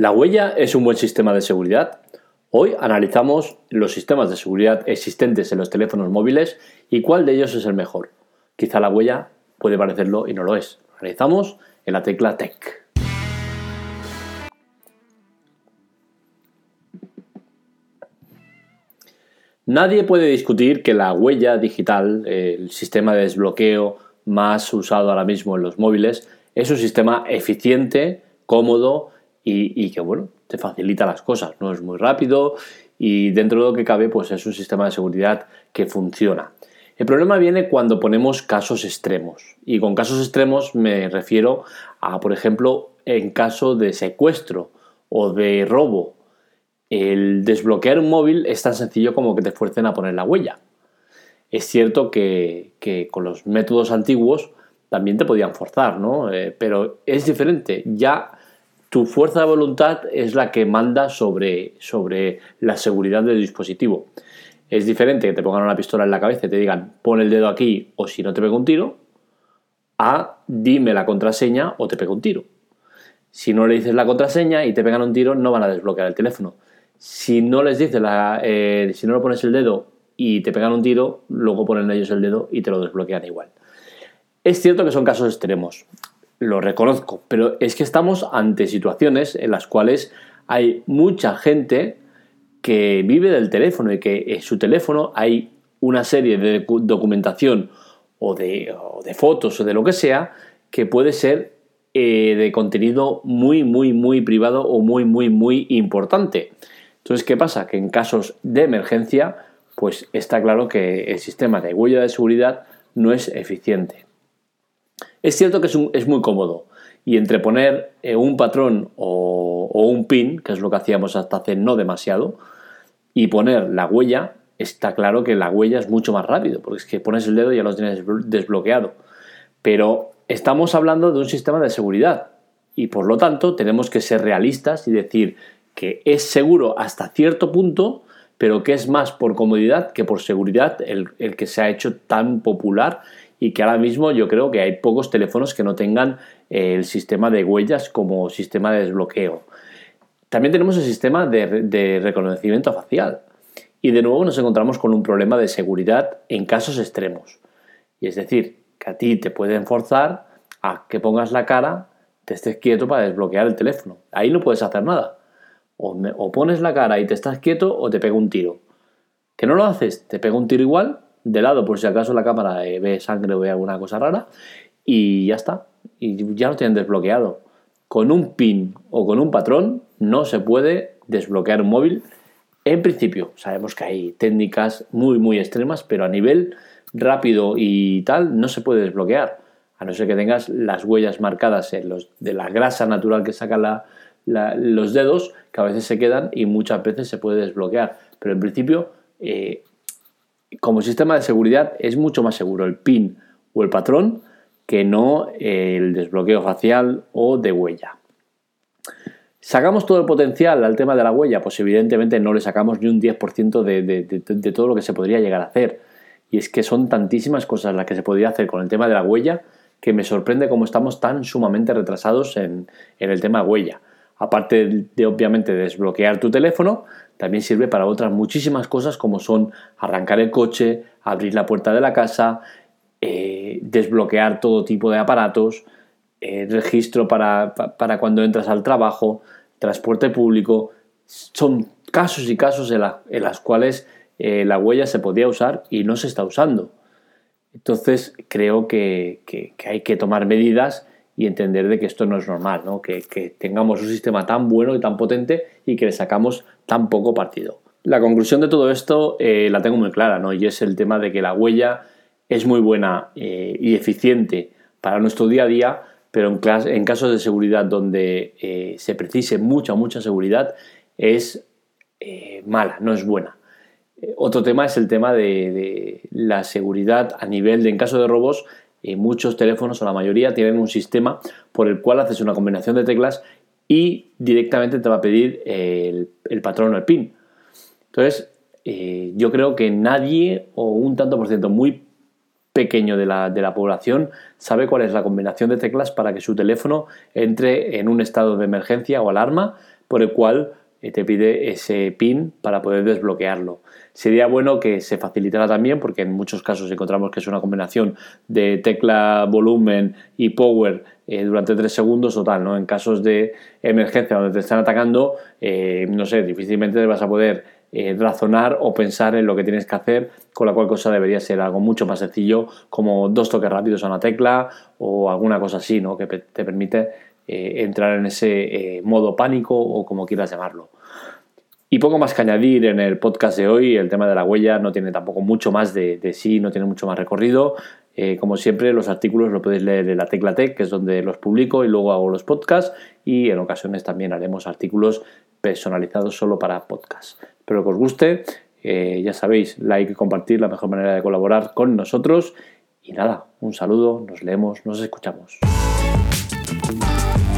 ¿La huella es un buen sistema de seguridad? Hoy analizamos los sistemas de seguridad existentes en los teléfonos móviles y cuál de ellos es el mejor. Quizá la huella puede parecerlo y no lo es. Analizamos en la tecla Tech. Nadie puede discutir que la huella digital, el sistema de desbloqueo más usado ahora mismo en los móviles, es un sistema eficiente, cómodo y, que, bueno, te facilita las cosas, no es muy rápido y dentro de lo que cabe, pues es un sistema de seguridad que funciona. El problema viene cuando ponemos casos extremos. Y con casos extremos me refiero a, por ejemplo, en caso de secuestro o de robo. El desbloquear un móvil es tan sencillo como que te fuercen a poner la huella. Es cierto que, con los métodos antiguos también te podían forzar, ¿no? Eh, pero es diferente. Ya tu fuerza de voluntad es la que manda sobre, sobre la seguridad del dispositivo. Es diferente que te pongan una pistola en la cabeza y te digan pon el dedo aquí o si no te pego un tiro, a dime la contraseña o te pego un tiro. Si no le dices la contraseña y te pegan un tiro, no van a desbloquear el teléfono. Si no les dices la, eh, si no le pones el dedo y te pegan un tiro, luego ponen ellos el dedo y te lo desbloquean igual. Es cierto que son casos extremos lo reconozco, pero es que estamos ante situaciones en las cuales hay mucha gente que vive del teléfono y que en su teléfono hay una serie de documentación o de, fotos o de lo que sea que puede ser eh, de contenido muy, muy, muy privado o muy, muy, muy importante. Entonces, ¿qué pasa? Que en casos de emergencia, pues está claro que el sistema de huella de seguridad no es eficiente. Es cierto que es, muy cómodo y entre poner eh, un patrón o, un pin, que es lo que hacíamos hasta hace no demasiado, y poner la huella, está claro que la huella es mucho más rápido, porque es que pones el dedo y ya lo tienes desbloqueado. Pero estamos hablando de un sistema de seguridad y por lo tanto tenemos que ser realistas y decir que es seguro hasta cierto punto, pero que es más por comodidad que por seguridad el, el que se ha hecho tan popular y que ahora mismo yo creo que hay pocos teléfonos que no tengan eh, el sistema de huellas como sistema de desbloqueo. También tenemos el sistema de, reconocimiento facial y de nuevo nos encontramos con un problema de seguridad en casos extremos. Y es decir, que a ti te pueden forzar a que pongas la cara, te estés quieto para desbloquear el teléfono. Ahí no puedes hacer nada. O, o pones la cara y te estás quieto o te pega un tiro. ¿Que no lo haces? Te pega un tiro igual de lado por si acaso la cámara eh, ve sangre o ve alguna cosa rara y ya está. Y ya lo tienen desbloqueado. Con un pin o con un patrón no se puede desbloquear un móvil. En principio, sabemos que hay técnicas muy, muy extremas, pero a nivel rápido y tal no se puede desbloquear. A no ser que tengas las huellas marcadas en los, de la grasa natural que sacan los dedos, que a veces se quedan y muchas veces se puede desbloquear. Pero en principio, eh, como sistema de seguridad es mucho más seguro el PIN o el patrón que no el desbloqueo facial o de huella. ¿Sacamos todo el potencial al tema de la huella? Pues evidentemente no le sacamos ni un 10% de, todo lo que se podría llegar a hacer. Y es que son tantísimas cosas las que se podría hacer con el tema de la huella que me sorprende cómo estamos tan sumamente retrasados en, en el tema huella. Aparte de obviamente desbloquear tu teléfono, también sirve para otras muchísimas cosas como son arrancar el coche, abrir la puerta de la casa, eh, desbloquear todo tipo de aparatos, eh, registro para, cuando entras al trabajo, transporte público. Son casos y casos en, las cuales eh, la huella se podía usar y no se está usando. Entonces creo que, que hay que tomar medidas y entender de que esto no es normal, ¿no? Que, tengamos un sistema tan bueno y tan potente y que le sacamos tan poco partido. La conclusión de todo esto eh, la tengo muy clara, ¿no? Y es el tema de que la huella es muy buena eh, y eficiente para nuestro día a día, pero en, en casos de seguridad donde eh, se precise mucha, mucha seguridad, es mala, no es buena. Otro tema es el tema de, de, la seguridad a nivel de, en caso de robos, y muchos teléfonos o la mayoría tienen un sistema por el cual haces una combinación de teclas y directamente te va a pedir el, patrón o el pin. Entonces, eh, yo creo que nadie o un tanto por ciento muy pequeño de la, de la, población sabe cuál es la combinación de teclas para que su teléfono entre en un estado de emergencia o alarma por el cual eh, te pide ese pin para poder desbloquearlo. Sería bueno que se facilitara también, porque en muchos casos encontramos que es una combinación de tecla, volumen y power eh, durante tres segundos o tal, ¿no? En casos de emergencia donde te están atacando, eh, no sé, difícilmente vas a poder razonar o pensar en lo que tienes que hacer, con la cual cosa debería ser algo mucho más sencillo, como dos toques rápidos a una tecla o alguna cosa así, ¿no? Que te permite eh, entrar en ese eh, modo pánico o como quieras llamarlo. Y poco más que añadir en el podcast de hoy, el tema de la huella no tiene tampoco mucho más de, sí, no tiene mucho más recorrido. Eh, como siempre, los artículos lo podéis leer en la Tecla Tech, que es donde los publico y luego hago los podcasts y en ocasiones también haremos artículos personalizados solo para podcasts. Espero que os guste, ya sabéis, like y compartir, la mejor manera de colaborar con nosotros. Y nada, un saludo, nos leemos, nos escuchamos. Thank you.